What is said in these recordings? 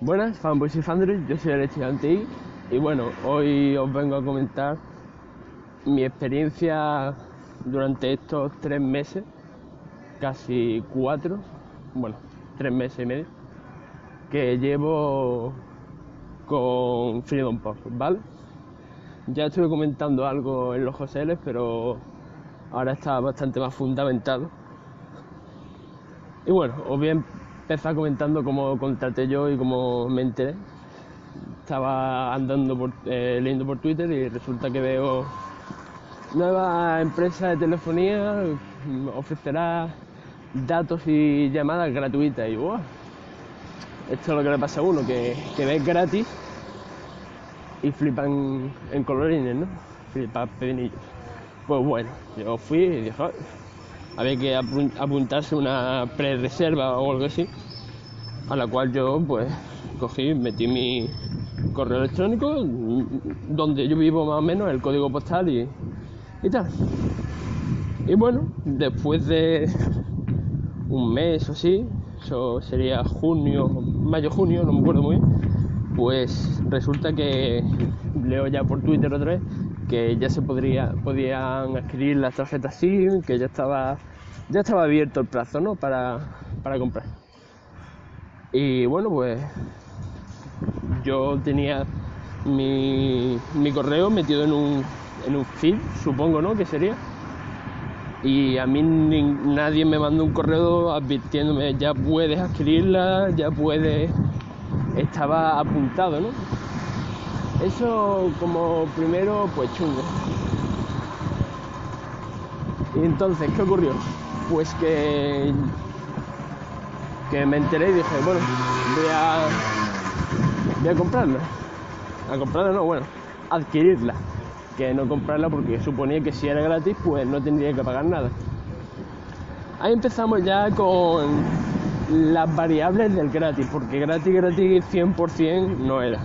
Buenas, fanboys y fandres, yo soy el estudiante y bueno, hoy os vengo a comentar mi experiencia durante estos tres meses, casi cuatro, bueno, tres meses y medio, que llevo con Freedom Pop, ¿vale? Ya estuve comentando algo en los Joseles, pero ahora está bastante más fundamentado. Y bueno, os voy a empezar comentando cómo contraté yo y cómo me enteré. Estaba andando por, eh, leyendo por Twitter y resulta que veo nueva empresa de telefonía ofrecerá datos y llamadas gratuitas y wow, esto es lo que le pasa a uno que, que ve gratis y flipan en colorines, ¿no? Flipan pedinillos. Pues bueno, yo fui y dije, "Ay, había que apun- apuntarse una pre-reserva o algo así, a la cual yo pues cogí, metí mi correo electrónico, mm, donde yo vivo más o menos, el código postal y, y tal. Y bueno, después de un mes o así, eso sería junio, mayo, junio, no me acuerdo muy bien, pues resulta que leo ya por Twitter otra vez que ya se podría, podían adquirir las tarjetas SIM, que ya estaba, ya estaba abierto el plazo, ¿no? Para, para comprar. Y bueno, pues yo tenía mi, mi correo metido en un, en un feed, supongo, ¿no? Que sería. Y a mí nadie me mandó un correo advirtiéndome, ya puedes adquirirla, ya puedes... Estaba apuntado, ¿no? Eso como primero, pues chungo. Y entonces, ¿qué ocurrió? Pues que, que me enteré y dije, bueno, voy a, voy a comprarla. A comprarla no, bueno, adquirirla. Que no comprarla porque suponía que si era gratis, pues no tendría que pagar nada. Ahí empezamos ya con las variables del gratis, porque gratis, gratis 100% no era.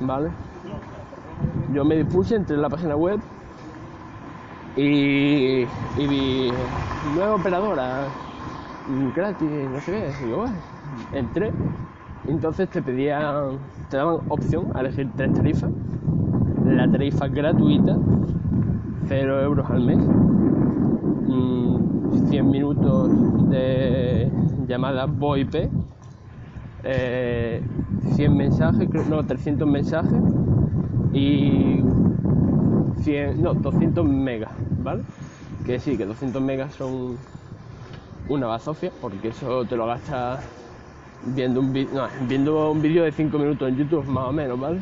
¿Vale? Yo me dispuse, entré en la página web y, y vi nueva operadora mm, gratis, no sé qué. Y yo, bueno, entré. Entonces te pedían, te daban opción a elegir tres tarifas. La tarifa gratuita, 0 euros al mes. mm, 100 minutos de llamada VoIP, eh, 100 mensajes, no, 300 mensajes y 100, no, 200 megas, ¿vale? Que sí, que 200 megas son una bazofia, porque eso te lo gastas viendo un vídeo, de 5 minutos en YouTube, más o menos, ¿vale?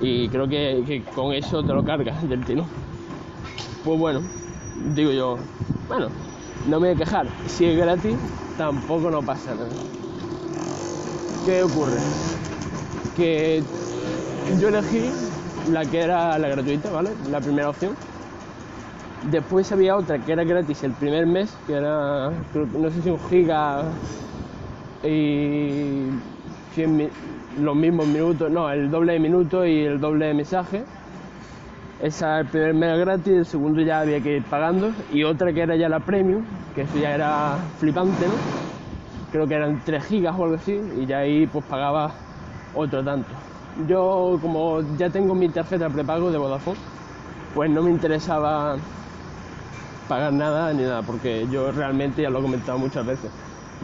Y creo que, que con eso te lo cargas del tirón. Pues bueno, digo yo, bueno, no me voy a quejar. Si es gratis, tampoco no pasa nada. ¿Qué ocurre? Que yo elegí la que era la gratuita, ¿vale? La primera opción. Después había otra que era gratis el primer mes, que era, no sé si un giga y 100 mi- los mismos minutos, no, el doble de minutos y el doble de mensaje. Esa el primer mes era gratis, el segundo ya había que ir pagando. Y otra que era ya la premium, que eso ya era flipante, ¿no? Creo que eran 3 gigas o algo así, y ya ahí pues pagaba otro tanto. Yo como ya tengo mi tarjeta prepago de Vodafone, pues no me interesaba pagar nada ni nada, porque yo realmente ya lo he comentado muchas veces.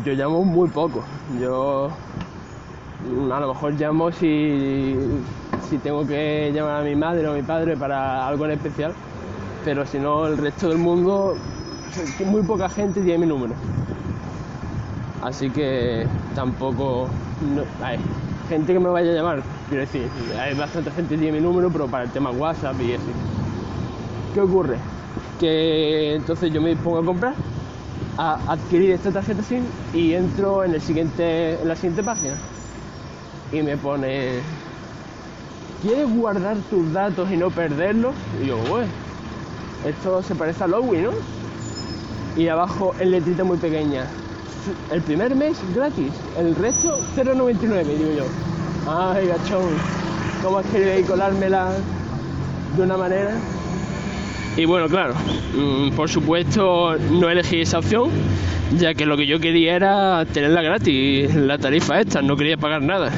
Yo llamo muy poco. Yo mm, a lo mejor llamo si, si tengo que llamar a mi madre o a mi padre para algo en especial, pero si no, el resto del mundo, muy poca gente tiene mi número. Así que tampoco hay gente que me vaya a llamar, quiero decir, hay bastante gente que tiene mi número, pero para el tema WhatsApp y así. ¿Qué ocurre? Que entonces yo me dispongo a comprar, a adquirir esta tarjeta SIM y entro en, el siguiente, en la siguiente página. Y me pone, ¿quieres guardar tus datos y no perderlos? Y yo, bueno, esto se parece a Lowy, ¿no? Y abajo en letrita muy pequeña, el primer mes gratis, el resto 0,99, digo yo. Ay, gachón, ¿cómo has querido ahí colármela de una manera? Y bueno, claro, mm, por supuesto no elegí esa opción, ya que lo que yo quería era tenerla gratis, la tarifa esta, no quería pagar nada,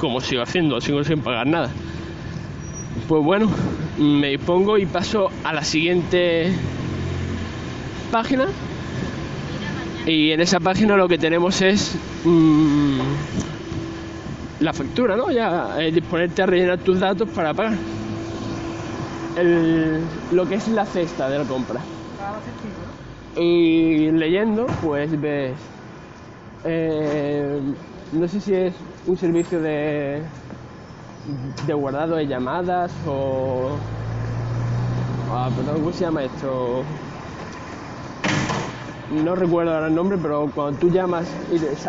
como sigo haciendo, sigo sin pagar nada. Pues bueno, me dispongo y paso a la siguiente página. Y en esa página lo que tenemos es mmm, la factura, ¿no? Ya es disponerte a rellenar tus datos para pagar. El, lo que es la cesta de la compra. Y leyendo, pues ves. Eh, no sé si es un servicio de, de guardado de llamadas o. Ah, perdón, ¿cómo se llama esto? No recuerdo ahora el nombre, pero cuando tú llamas.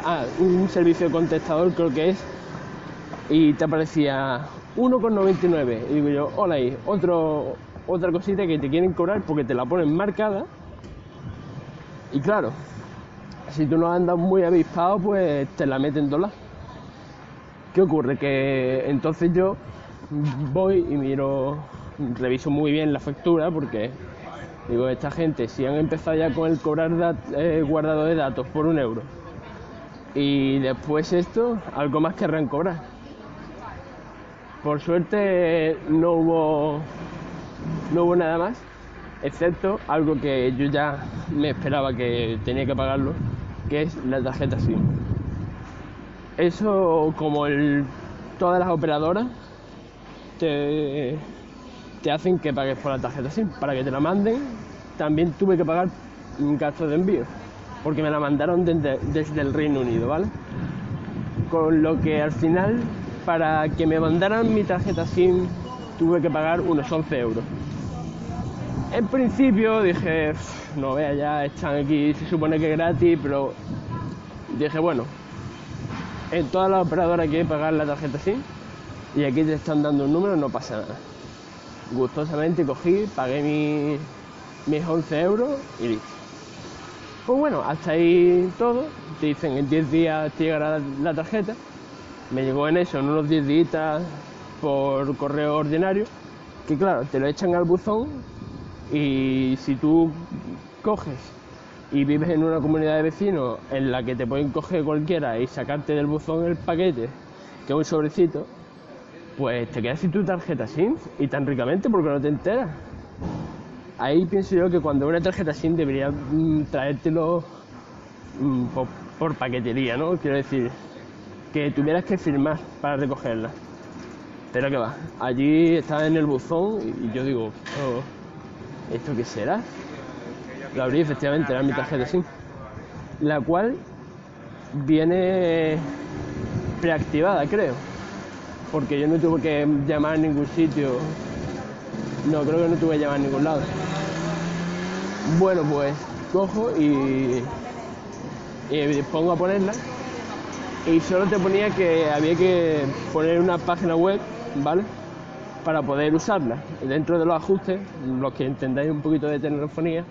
Ah, un servicio de contestador creo que es. Y te aparecía 1,99. Y digo yo, hola ahí, otro, otra cosita que te quieren cobrar porque te la ponen marcada. Y claro, si tú no andas muy avispado, pues te la meten dólar. ¿Qué ocurre? Que entonces yo voy y miro, reviso muy bien la factura porque digo, esta gente, si han empezado ya con el cobrar eh, guardado de datos por un euro y después esto, algo más querrán cobrar. Por suerte no hubo, no hubo nada más, excepto algo que yo ya me esperaba que tenía que pagarlo, que es la tarjeta SIM. Eso, como todas las operadoras, te, te hacen que pagues por la tarjeta SIM. Para que te la manden, también tuve que pagar un gasto de envío, porque me la mandaron desde, desde el Reino Unido, ¿vale? Con lo que al final para que me mandaran mi tarjeta SIM tuve que pagar unos 11 euros. En principio dije, no vea ya, están aquí, se supone que es gratis, pero dije, bueno, en todas las operadoras que pagar la tarjeta SIM y aquí te están dando un número, no pasa nada. Gustosamente cogí, pagué mis 11 euros y listo. Pues bueno, hasta ahí todo. Te dicen en 10 días te llegará la tarjeta me llegó en eso, en unos 10 días por correo ordinario, que claro, te lo echan al buzón y si tú coges y vives en una comunidad de vecinos en la que te pueden coger cualquiera y sacarte del buzón el paquete, que es un sobrecito, pues te quedas sin tu tarjeta SIM y tan ricamente porque no te enteras. Ahí pienso yo que cuando una tarjeta SIM debería traértelo mm, por paquetería, ¿no? Quiero decir, que tuvieras que firmar para recogerla. Pero que va, allí estaba en el buzón y yo digo, oh, ¿esto qué será? Lo abrí, efectivamente, era mi tarjeta SIM, la cual viene preactivada, creo, porque yo no tuve que llamar a ningún sitio, no, creo que no tuve que llamar a ningún lado. Bueno, pues cojo y, y pongo a ponerla y solo te ponía que había que poner una página web, ¿vale? Para poder usarla. Dentro de los ajustes, los que entendáis un poquito de telefonía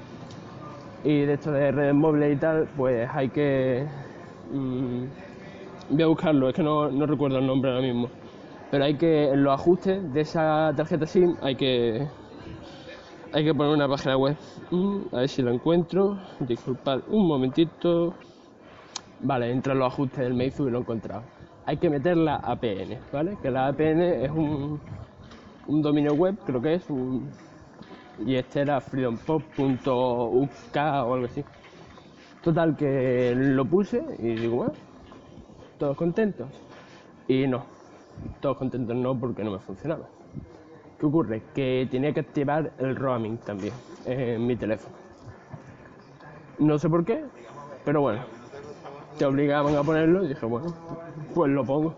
y de esto de redes móviles y tal, pues hay que... Mm, voy a buscarlo, es que no, no recuerdo el nombre ahora mismo. Pero hay que, en los ajustes de esa tarjeta SIM, hay que hay que poner una página web. Mm, a ver si la encuentro. Disculpad un momentito. Vale, entre los ajustes del Meizu y lo he encontrado. Hay que meter la APN, ¿vale? Que la APN es un, un dominio web, creo que es, y este era freedompop.uk o algo así. Total, que lo puse y digo, bueno, todos contentos. Y no, todos contentos no porque no me funcionaba. ¿Qué ocurre? Que tenía que activar el roaming también en mi teléfono. No sé por qué, pero bueno, te obligaban a ponerlo y dije, bueno, pues lo pongo.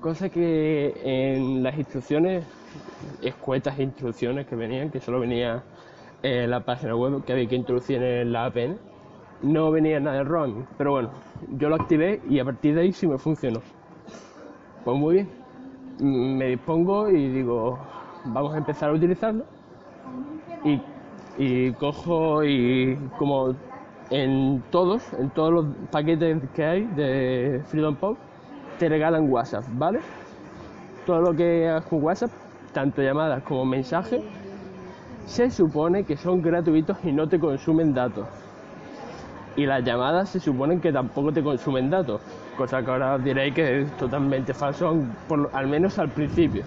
Cosa que en las instrucciones, escuetas instrucciones que venían, que solo venía en la página web que había que introducir en la APN, no venía nada de roaming. Pero bueno, yo lo activé y a partir de ahí sí me funcionó. Pues muy bien. Me dispongo y digo, vamos a empezar a utilizarlo. Y, y cojo y como en todos, en todos los paquetes que hay de Freedom Pop, te regalan WhatsApp, ¿vale? Todo lo que hagas con WhatsApp, tanto llamadas como mensajes, se supone que son gratuitos y no te consumen datos. Y las llamadas se suponen que tampoco te consumen datos, cosa que ahora diréis que es totalmente falso, al menos al principio.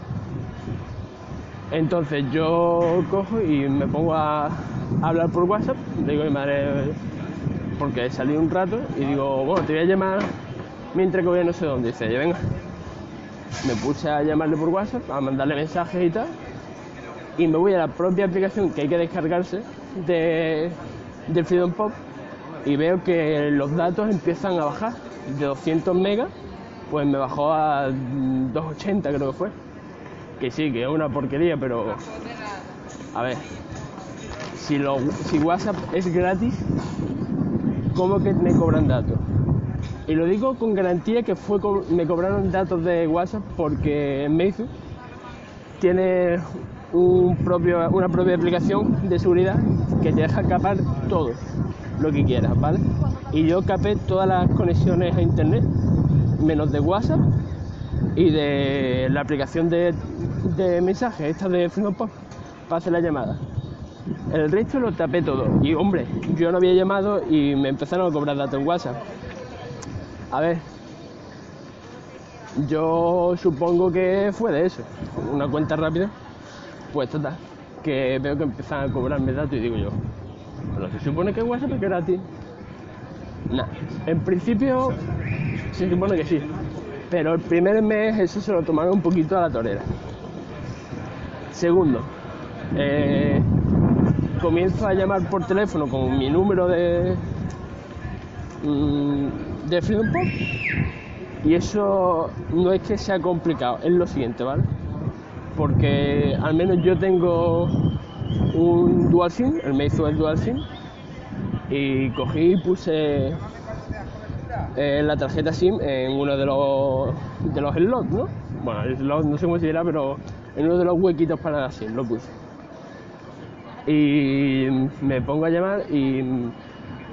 Entonces yo cojo y me pongo a hablar por WhatsApp, digo mi madre, porque salí un rato, y digo, bueno, te voy a llamar mientras que voy a no sé dónde. Dice, venga. Me puse a llamarle por WhatsApp, a mandarle mensajes y tal, y me voy a la propia aplicación que hay que descargarse de, de Freedom Pop y veo que los datos empiezan a bajar de 200 megas, pues me bajó a 280 creo que fue. Que sí, que es una porquería, pero a ver, si, lo, si WhatsApp es gratis, ¿cómo que me cobran datos? Y lo digo con garantía que fue me cobraron datos de WhatsApp porque Meizu tiene una propia aplicación de seguridad que te deja capar todo lo que quieras, ¿vale? Y yo capé todas las conexiones a internet, menos de WhatsApp y de la aplicación de, mensajes, esta de Freedom para hacer la llamada. El resto lo tapé todo. Y hombre, yo no había llamado y me empezaron a cobrar datos en WhatsApp. A ver, yo supongo que fue de eso. Una cuenta rápida, pues total, que veo que empiezan a cobrarme datos y digo yo, pero se supone que WhatsApp es gratis. Nah, en principio se supone que sí, pero el primer mes eso se lo tomaron un poquito a la torera. Segundo, eh, comienzo a llamar por teléfono con mi número de, mm, de Freedom Pop y eso no es que sea complicado, es lo siguiente, ¿vale? Porque al menos yo tengo un dual SIM, él me hizo el dual SIM y cogí y puse eh, la tarjeta SIM en uno de los de los slots, ¿no? Bueno, el slot no sé cómo se dirá, pero en uno de los huequitos para la SIM lo puse. Y me pongo a llamar y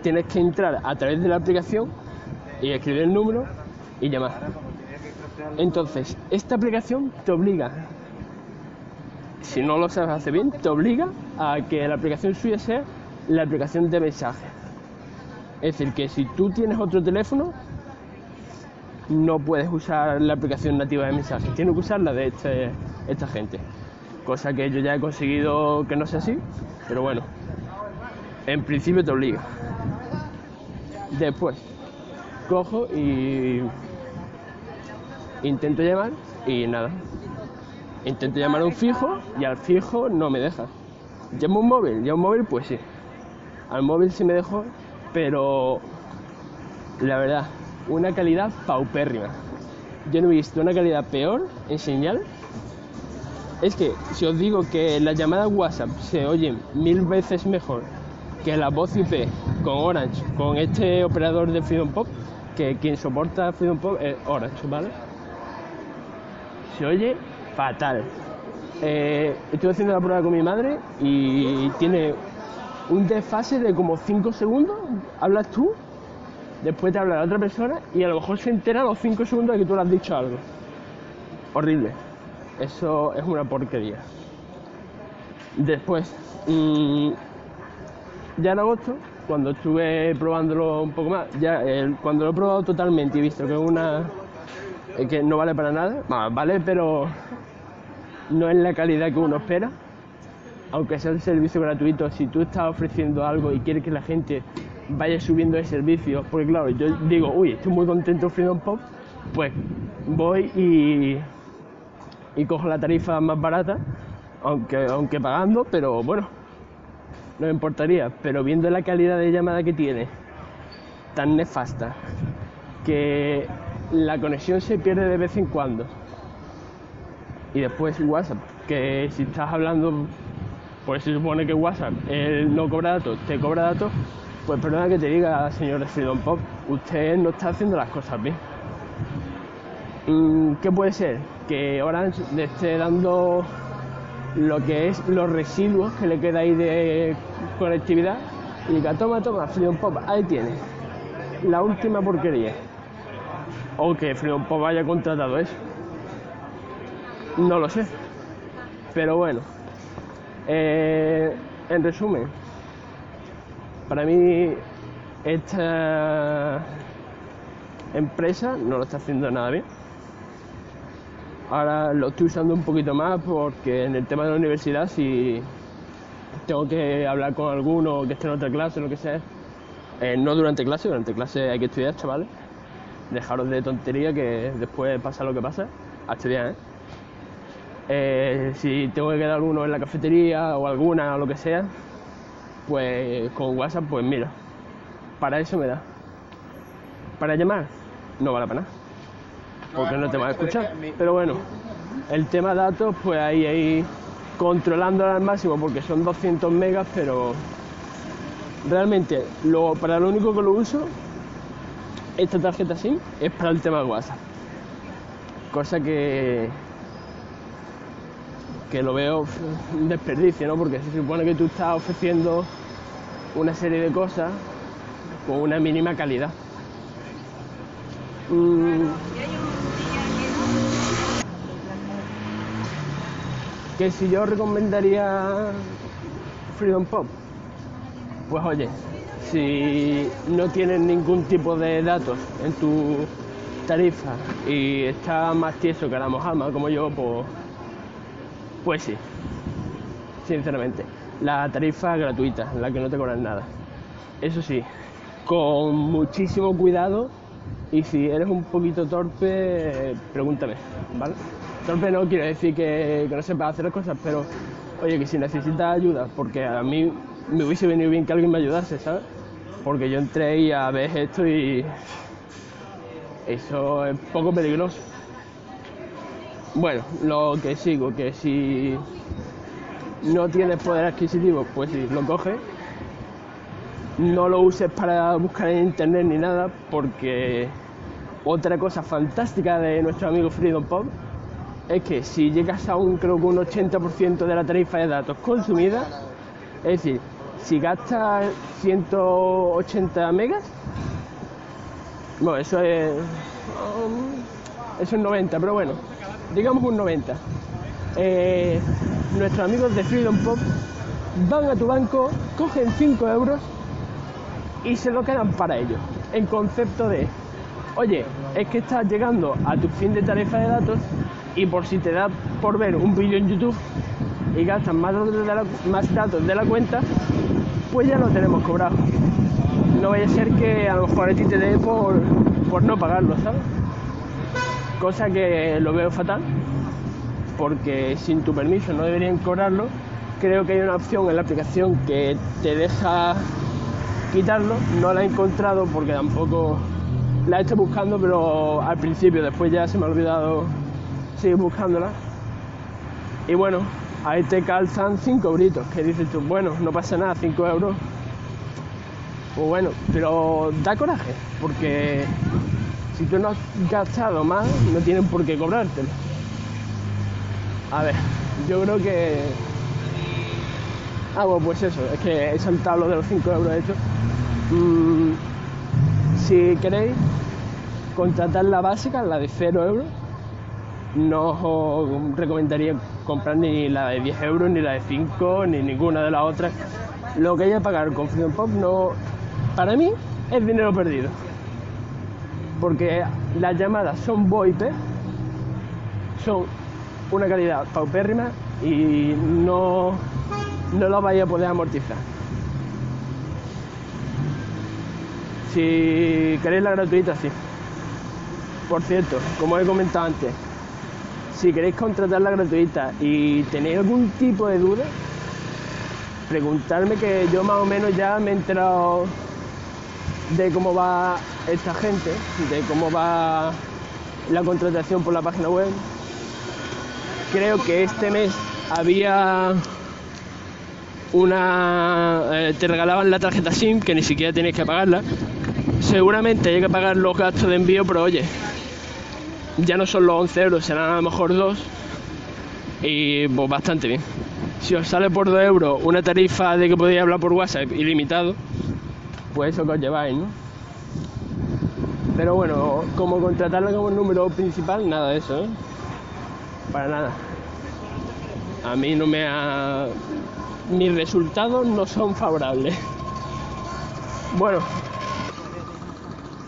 tienes que entrar a través de la aplicación y escribir el número y llamar. Entonces, esta aplicación te obliga, si no lo sabes hacer bien, te obliga a que la aplicación suya sea la aplicación de mensaje. Es decir, que si tú tienes otro teléfono, no puedes usar la aplicación nativa de mensajes, tienes que usar la de este, esta gente. Cosa que yo ya he conseguido que no sea así, pero bueno, en principio te obliga. Después, cojo y intento llamar y nada. Intento llamar a un fijo y al fijo no me deja. Llamo un móvil, llamo un móvil, pues sí. Al móvil sí me dejó, pero la verdad, una calidad paupérrima. Yo no he visto una calidad peor en señal. Es que si os digo que las llamadas WhatsApp se oyen mil veces mejor que la voz IP con Orange, con este operador de Freedom Pop, que quien soporta Freedom Pop es Orange, ¿vale? Se oye fatal. Eh, estoy haciendo la prueba con mi madre y tiene un desfase de como 5 segundos. Hablas tú, después te habla la otra persona y a lo mejor se entera los 5 segundos de que tú le has dicho algo. Horrible. Eso es una porquería. Después, mmm, ya en agosto, cuando estuve probándolo un poco más, ya cuando lo he probado totalmente y visto que es una que no vale para nada, vale, pero no es la calidad que uno espera. Aunque sea el servicio gratuito, si tú estás ofreciendo algo y quieres que la gente vaya subiendo el servicio, porque claro, yo digo, uy, estoy muy contento Freedom Pop, pues voy y, y cojo la tarifa más barata, aunque, aunque pagando, pero bueno, no me importaría, pero viendo la calidad de llamada que tiene, tan nefasta, que la conexión se pierde de vez en cuando. Y después WhatsApp, que si estás hablando, pues se supone que WhatsApp él no cobra datos, te cobra datos, pues perdona que te diga, señor Freedom Pop, usted no está haciendo las cosas bien. Mm, ¿Qué puede ser? Que Orange le esté dando lo que es los residuos que le queda ahí de conectividad y diga, toma, toma, Freedom Pop, ahí tienes. La última porquería. O que Freedom Pop haya contratado eso. No lo sé. Pero bueno. Eh, en resumen, para mí esta empresa no lo está haciendo nada bien. Ahora lo estoy usando un poquito más porque en el tema de la universidad si tengo que hablar con alguno que esté en otra clase o lo que sea, eh, no durante clase, durante clase hay que estudiar, chavales. Dejaros de tontería que después pasa lo que pasa, a estudiar, ¿eh? Eh, si tengo que quedar alguno en la cafetería o alguna o lo que sea, pues con WhatsApp, pues mira, para eso me da. Para llamar, no vale para nada. Porque no te va a escuchar. Pero bueno, el tema datos, pues ahí, ahí, controlándolo al máximo, porque son 200 megas, pero realmente lo, para lo único que lo uso, esta tarjeta SIM, es para el tema de WhatsApp. Cosa que que lo veo un desperdicio, ¿no? Porque se supone que tú estás ofreciendo una serie de cosas con una mínima calidad. Mm. Que si yo recomendaría Freedom Pop, pues oye, si no tienes ningún tipo de datos en tu tarifa y está más tieso que la mojama como yo, pues pues sí, sinceramente. La tarifa gratuita, la que no te cobran nada. Eso sí, con muchísimo cuidado y si eres un poquito torpe, pregúntame, ¿vale? Torpe no quiero decir que, no sepas hacer cosas, pero oye, que si necesitas ayuda, porque a mí me hubiese venido bien que alguien me ayudase, ¿sabes? Porque yo entré y a ver esto y eso es poco peligroso. Bueno, lo que sigo, que si no tienes poder adquisitivo, pues sí, lo coges. No lo uses para buscar en internet ni nada, porque otra cosa fantástica de nuestro amigo Freedom Pop es que si llegas a un, creo que un 80% de la tarifa de datos consumida, es decir, si gastas 180 megas, bueno, eso es, um, eso es 90, pero bueno, digamos un 90. Eh, nuestros amigos de Freedom Pop van a tu banco, cogen 5 euros y se lo quedan para ellos. En concepto de, oye, es que estás llegando a tu fin de tarifa de datos y por si te da por ver un vídeo en YouTube y gastas más datos de la, más datos de la cuenta, pues ya lo tenemos cobrado. No vaya a ser que a lo mejor a ti te dé por, por no pagarlo, ¿sabes? cosa que lo veo fatal, porque sin tu permiso no deberían cobrarlo. Creo que hay una opción en la aplicación que te deja quitarlo, no la he encontrado porque tampoco la he estado buscando, pero al principio, después ya se me ha olvidado seguir buscándola. Y bueno, ahí te calzan 5 euritos, que dices tú, bueno, no pasa nada, 5 euros. Pues bueno, pero da coraje, porque si tú no has gastado más, no tienen por qué cobrártelo. A ver, yo creo que. Ah, bueno, pues eso, es que he saltado lo de los 5 euros hecho. Mm, si queréis contratar la básica, la de 0 euros, no os recomendaría comprar ni la de 10 euros, ni la de 5, ni ninguna de las otras. Lo que haya que pagar con Freedom Pop no, para mí es dinero perdido porque las llamadas son VoIP, son una calidad paupérrima y no, no lo vais a poder amortizar. Si queréis la gratuita, sí. Por cierto, como he comentado antes, si queréis contratar la gratuita y tenéis algún tipo de duda, preguntarme que yo más o menos ya me he enterado de cómo va esta gente, de cómo va la contratación por la página web. Creo que este mes había una... Eh, te regalaban la tarjeta SIM que ni siquiera tienes que pagarla. Seguramente hay que pagar los gastos de envío, pero oye, ya no son los 11 euros, serán a lo mejor 2 y pues bastante bien. Si os sale por 2 euros una tarifa de que podéis hablar por WhatsApp ilimitado, pues eso que os lleváis, ¿no? Pero bueno, como contratarla como número principal, nada de eso, ¿eh? Para nada. A mí no me ha... Mis resultados no son favorables. Bueno,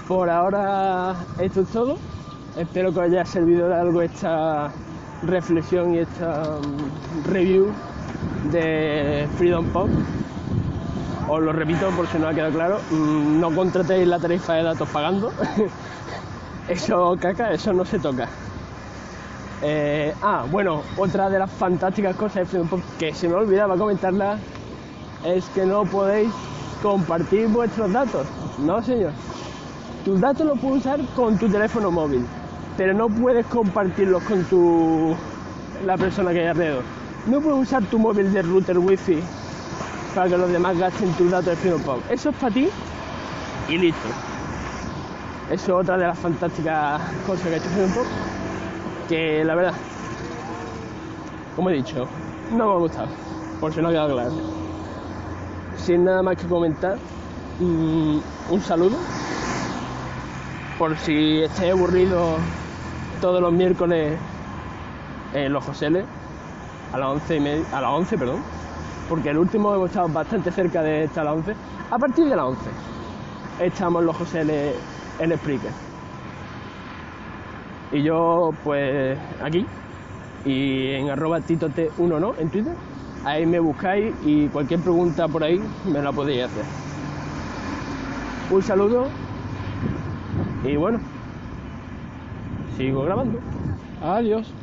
por ahora esto es todo. Espero que os haya servido de algo esta reflexión y esta mm, review de Freedom Pop. Os lo repito por si no ha quedado claro, mm, no contratéis la tarifa de datos pagando. eso caca, eso no se toca. Eh, ah, bueno, otra de las fantásticas cosas de Freedom Pop que se me olvidaba comentarla es que no podéis compartir vuestros datos. No, señor. Tus datos los puedes usar con tu teléfono móvil, pero no puedes compartirlos con tu la persona que hay alrededor. No puedes usar tu móvil de router wifi para que los demás gasten tus datos de Freedom Pop. Eso es para ti y listo. Eso es otra de las fantásticas cosas que ha hecho Freedom Pop. Que la verdad, como he dicho, no me ha gustado. Por si no ha quedado claro. Sin nada más que comentar, mm, un saludo. Por si estáis aburridos todos los miércoles en los Joseles, a las 11 y media, a las 11, perdón, porque el último hemos estado bastante cerca de estar a las 11. A partir de las 11 estamos los Joseles en Spreaker. Y yo, pues, aquí, y en arroba titote1 no, en Twitter. Ahí me buscáis y cualquier pregunta por ahí me la podéis hacer. Un saludo y bueno, sigo grabando. Adiós.